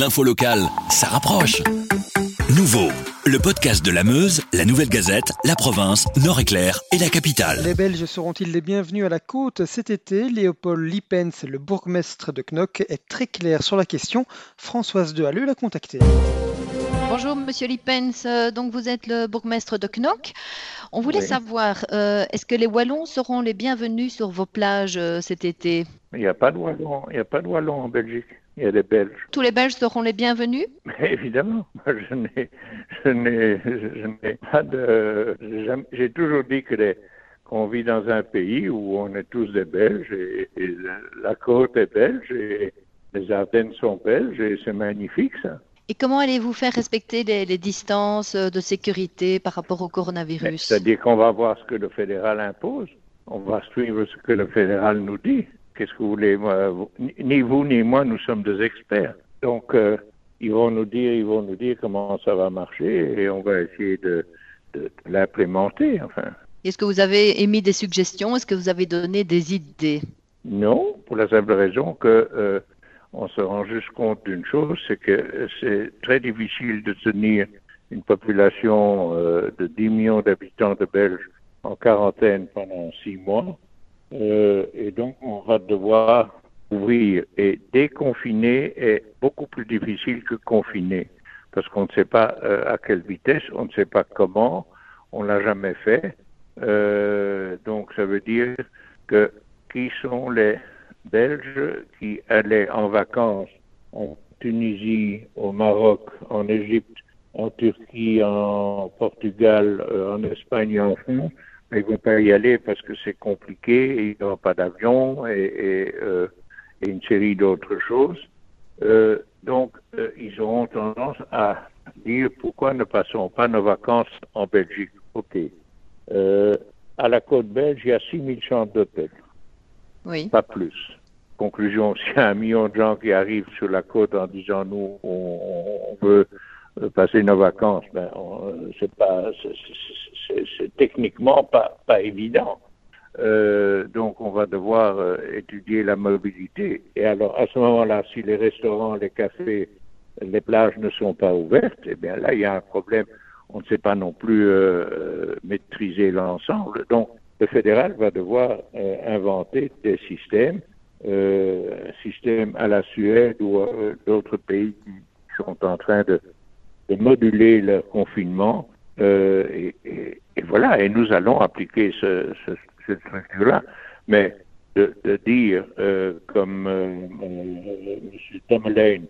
L'info locale, ça rapproche. Nouveau, le podcast de la Meuse, la Nouvelle Gazette, la province, Nord-Éclair et la capitale. Les Belges seront-ils les bienvenus à la côte cet été? Léopold Lippens, le bourgmestre de Knock, est très clair sur la question. Françoise de Halleux l'a contacté. Bonjour Monsieur Lippens, Euh, donc vous êtes le bourgmestre de Knock. On voulait Oui. savoir, euh, est-ce que les Wallons seront les bienvenus sur vos plages euh, cet été? Il n'y a pas de wallon, il n'y a pas de wallon en Belgique. Il y a des Belges. Tous les Belges seront les bienvenus? Mais évidemment, moi, je n'ai, je n'ai, je n'ai pas de. j'ai toujours dit que les- qu'on vit dans un pays où on est tous des Belges et, et la, côte est belge et les Ardennes sont belges et c'est magnifique ça. Et comment allez-vous faire respecter les, les distances de sécurité par rapport au coronavirus? C'est-à-dire qu'on va voir ce que le fédéral impose. On va suivre ce que le fédéral nous dit. Qu'est-ce que vous voulez moi, vous- ni- vous ni moi, nous sommes des experts. Donc, euh, ils vont nous dire, ils vont nous dire comment ça va marcher et on va essayer de, de- de l'implémenter. Enfin, Est-ce que vous avez émis des suggestions? Est-ce que vous avez donné des idées? Non, pour la simple raison que euh, on se rend juste compte d'une chose, c'est que c'est très difficile de tenir une population euh, de 10 millions d'habitants de Belges en quarantaine pendant six mois. Euh, et donc, on va devoir ouvrir. Et déconfiner est beaucoup plus difficile que confiner. Parce qu'on ne sait pas euh, à quelle vitesse, on ne sait pas comment, on l'a jamais fait. Euh, donc, ça veut dire que qui sont les Belges qui allaient en vacances en Tunisie, au Maroc, en Égypte, en Turquie, en Portugal, euh, en Espagne en France. Mais ils ne vont pas y aller parce que c'est compliqué, et il n'y aura pas d'avion et, et, euh, et une série d'autres choses. Euh, donc, euh, ils auront tendance à dire pourquoi ne passons pas nos vacances en Belgique. OK. Euh, à la côte belge, il y a 6000 chambres d'hôtel Oui. pas plus. Conclusion, s'il y a un million de gens qui arrivent sur la côte en disant nous, on, on veut passer nos vacances, ben, on- c'est pas, c'est- techniquement pas, évident. Euh, donc, on va devoir euh, étudier la mobilité. Et alors, à ce moment-là, si les restaurants, les cafés, les plages ne sont pas ouvertes, eh bien là, il y a un problème. On ne sait pas non plus euh, euh, maîtriser l'ensemble. Donc, le fédéral va devoir euh, inventer des systèmes, euh, un système à la Suède ou euh, d'autres pays qui sont en train de, de moduler leur confinement. Euh, et, voilà, et nous allons appliquer ce, ce- cette structure-là. Mais de, dire, euh, comme M. Tamerlane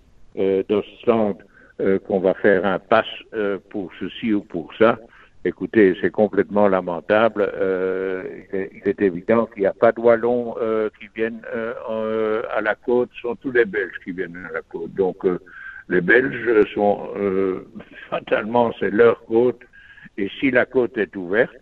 d'Ostland, euh, qu'on va faire un pass euh, pour ceci ou pour ça, Écoutez, c'est complètement lamentable. Il, est, évident qu'il n'y a pas de Wallons qui viennent en- à la côte, ce sont tous les Belges qui viennent à la côte. Donc, les Belges sont euh, fatalement, c'est leur côte. Et si la côte est ouverte,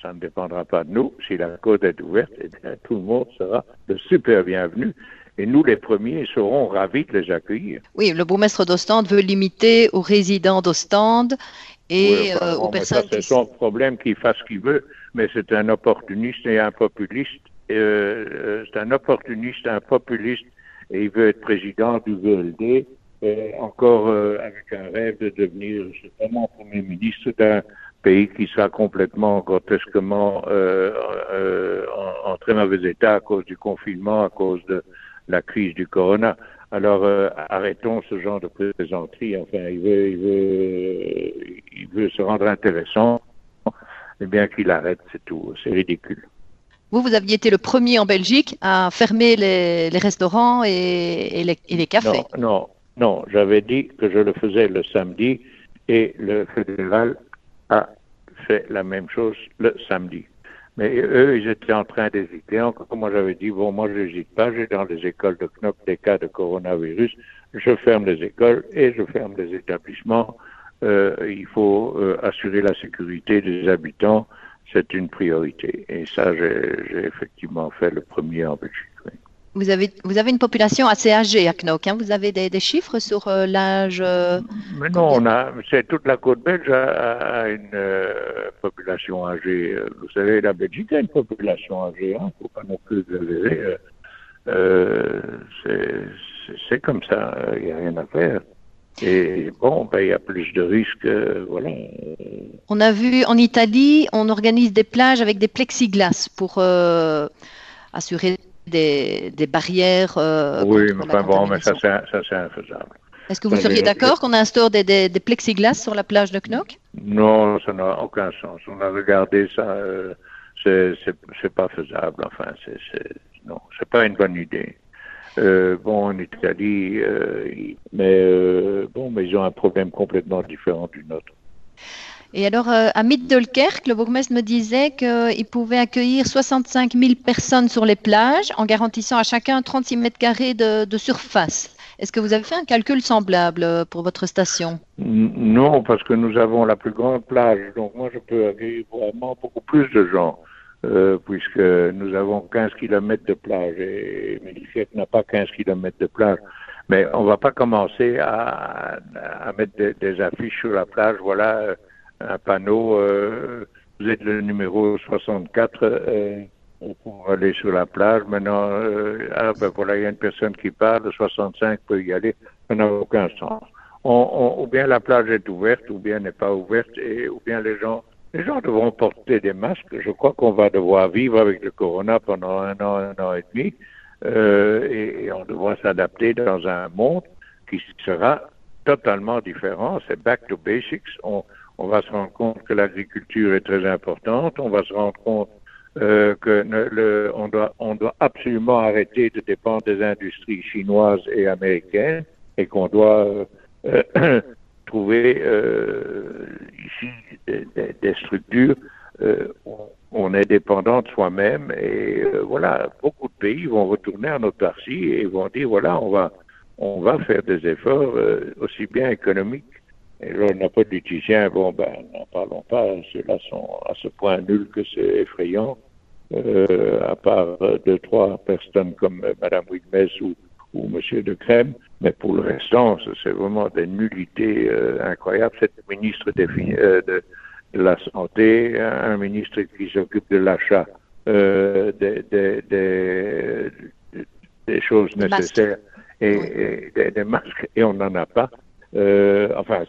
ça ne dépendra pas de nous. Si la côte est ouverte, eh bien, tout le monde sera de super bienvenu. Et nous, les premiers, serons ravis de les accueillir. Oui, le bourgmestre d'Ostende veut limiter aux résidents d'Ostende et Oui, enfin, euh, aux personnes qui c'est son problème qu'il fasse ce qu'il veut, mais c'est un opportuniste et un populiste. Euh, c'est un opportuniste, un populiste, et il veut être président du VLD, euh, encore euh, avec un rêve de devenir, moi, premier ministre d'un pays qui sera complètement, grotesquement euh, en, en très mauvais état à cause du confinement, à cause de la crise du corona. Alors arrêtons ce genre de plaisanterie. Enfin, il veut, il veut, il veut se rendre intéressant. Eh bien qu'il arrête, c'est tout. C'est ridicule. Vous, vous aviez été le premier en Belgique à fermer les, les restaurants et, et les, et les cafés. Non, non, non. J'avais dit que je le faisais le samedi et le fédéral a fait la même chose le samedi. Mais eux, ils étaient en train d'hésiter. Encore, moi, j'avais dit, bon, moi, je n'hésite pas. J'ai dans les écoles de Knop des cas de coronavirus. Je ferme les écoles et je ferme les établissements. Euh, il faut euh, assurer la sécurité des habitants. C'est une priorité. Et ça, j'ai effectivement fait le premier en Belgique. Vous avez, vous avez une population assez âgée à Knock. hein. Vous avez des, des chiffres sur euh, l'âge euh, Mais non, on a, c'est toute la côte belge a, a- une euh, population âgée. Euh, Vous savez, la Belgique a une population âgée. Il ne faut pas non plus exagérer. Euh, euh, c'est- comme ça. Il n'y a rien à faire. Et bon, ben, il y a plus de risques, voilà. On a vu en Italie, on organise des plages avec des plexiglas pour assurer des, barrières. oui, mais enfin bon, mais ça c'est infaisable. Est-ce que vous seriez d'accord qu'on instaure des, des, des, plexiglas sur la plage de Knock? Non, ça n'a aucun sens. On a regardé ça, euh, c'est pas faisable. Enfin, c'est non, c'est pas une bonne idée. Euh, bon, en Italie, euh, mais euh, bon, mais ils ont un problème complètement différent du nôtre. Et alors, euh, à Middelkerk, le bourgmestre me disait qu'il pouvait accueillir 65 000 personnes sur les plages en garantissant à chacun 36 mètres carrés de, surface. Est-ce que vous avez fait un calcul semblable pour votre station? Non, parce que nous avons la plus grande plage. Donc moi, je peux accueillir vraiment beaucoup plus de gens. Euh, puisque nous avons 15 km de plage et Mélifiette n'a pas 15 km de plage. Mais on va pas commencer à, mettre des, affiches sur la plage. Voilà euh, un panneau. vous êtes le numéro 64 pour aller sur la plage. Maintenant, euh, ah, ben voilà, il y a une personne qui parle, 65 peut y aller, ça n'a aucun sens. Ou bien la plage est ouverte, ou bien n'est pas ouverte, et ou bien les gens, les gens devront porter des masques. Je crois qu'on va devoir vivre avec le corona pendant un an, un an et demi, euh, et, on devra s'adapter dans un monde qui sera totalement différent. C'est back to basics. On va se rendre compte que l'agriculture est très importante. On va se rendre compte euh, que le, on, doit, on doit absolument arrêter de dépendre des industries chinoises et américaines et qu'on doit euh, trouver euh, ici des, des structures euh, où on est dépendant de soi-même et euh, voilà, beaucoup de pays vont retourner en autarcie et vont dire voilà, on va on va faire des efforts aussi bien économiques et là, n'a pas politicien, bon, ben, n'en parlons pas, ceux-là sont à ce point nuls que c'est effrayant. Euh, à part deux, trois personnes comme Mme Wigmez ou, ou M. De Crème, mais pour le restant, c'est vraiment des nullités euh, incroyables. Cette ministre des, euh, de, de, la Santé, un ministre qui s'occupe de l'achat des, des, des, des, choses nécessaires et, et des, masques, et on n'en a pas. Euh, enfin,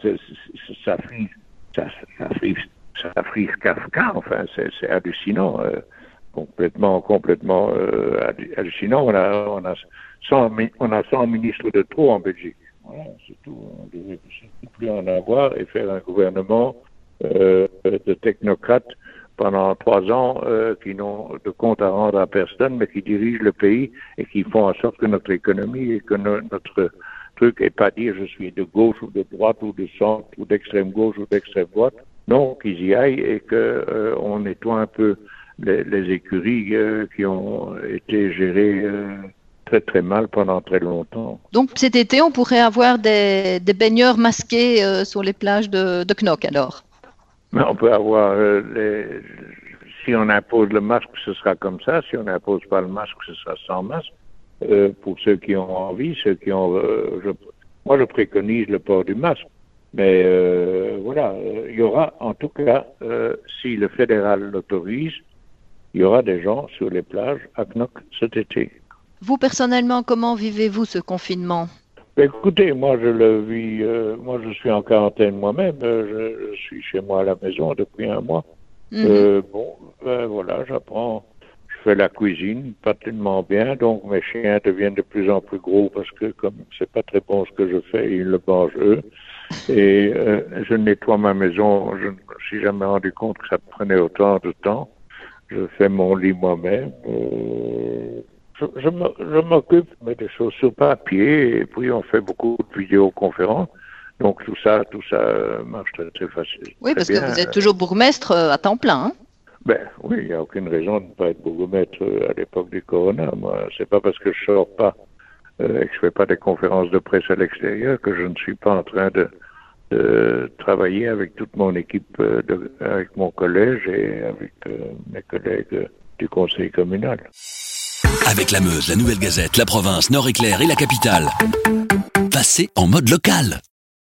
ça frise, ça, frise, Kafka, enfin, c'est hallucinant. Euh, complètement, complètement euh, hallucinant. On a, on, a 100, on a 100 ministres de trop en Belgique. Voilà, c'est tout. On devrait plus en avoir et faire un gouvernement euh, de technocrates pendant trois ans euh, qui n'ont de compte à rendre à personne, mais qui dirigent le pays et qui font en sorte que notre économie et que notre truc est pas dire je suis de gauche ou de droite ou de centre ou d'extrême gauche ou d'extrême droite. Non, qu'ils y aillent et que euh, nettoie un peu les, écuries euh, qui ont été gérées euh, très très mal pendant très longtemps. Donc cet été, on pourrait avoir des, des baigneurs masqués sur les plages de, de Knock alors? Mais On peut avoir les... Si on impose le masque, ce sera comme ça. Si on n'impose pas le masque, ce sera sans masque. Pour ceux qui ont envie, ceux qui ont... Je... Moi, je préconise le port du masque. Mais voilà, il y aura en tout cas, si le fédéral l'autorise, il y aura des gens sur les plages à Knock cet été. Vous, personnellement, comment vivez-vous ce confinement? Écoutez, moi je le vis, euh, moi je suis en quarantaine moi-même, euh, je, suis chez moi à la maison depuis un mois. Mhm. Euh, bon, ben voilà, j'apprends, fais la cuisine, pas tellement bien, donc mes chiens deviennent de plus en plus gros parce que comme c'est pas très bon ce que je fais, ils le mangent eux. Et je nettoie ma maison, je ne me suis jamais rendu compte que ça prenait autant de temps je fais mon lit moi-même. Euh, je, je m'occupe de des choses sur papier et puis on fait beaucoup de vidéoconférences. Donc tout ça, tout ça marche très, très facile. Oui, parce que vous êtes toujours bourgmestre euh, à temps plein. Hein ben oui, il n'y a aucune raison de ne pas être bourgmestre euh, à l'époque du corona. Moi, c'est pas parce que je sors pas euh, et que je fais pas des conférences de presse à l'extérieur que je ne suis pas en train de travailler avec toute mon équipe, euh, de, avec mon collège et avec mes collègues du conseil communal. Avec la Meuse, la Nouvelle Gazette, la province, Nord-Éclair et la capitale. Passez en mode local.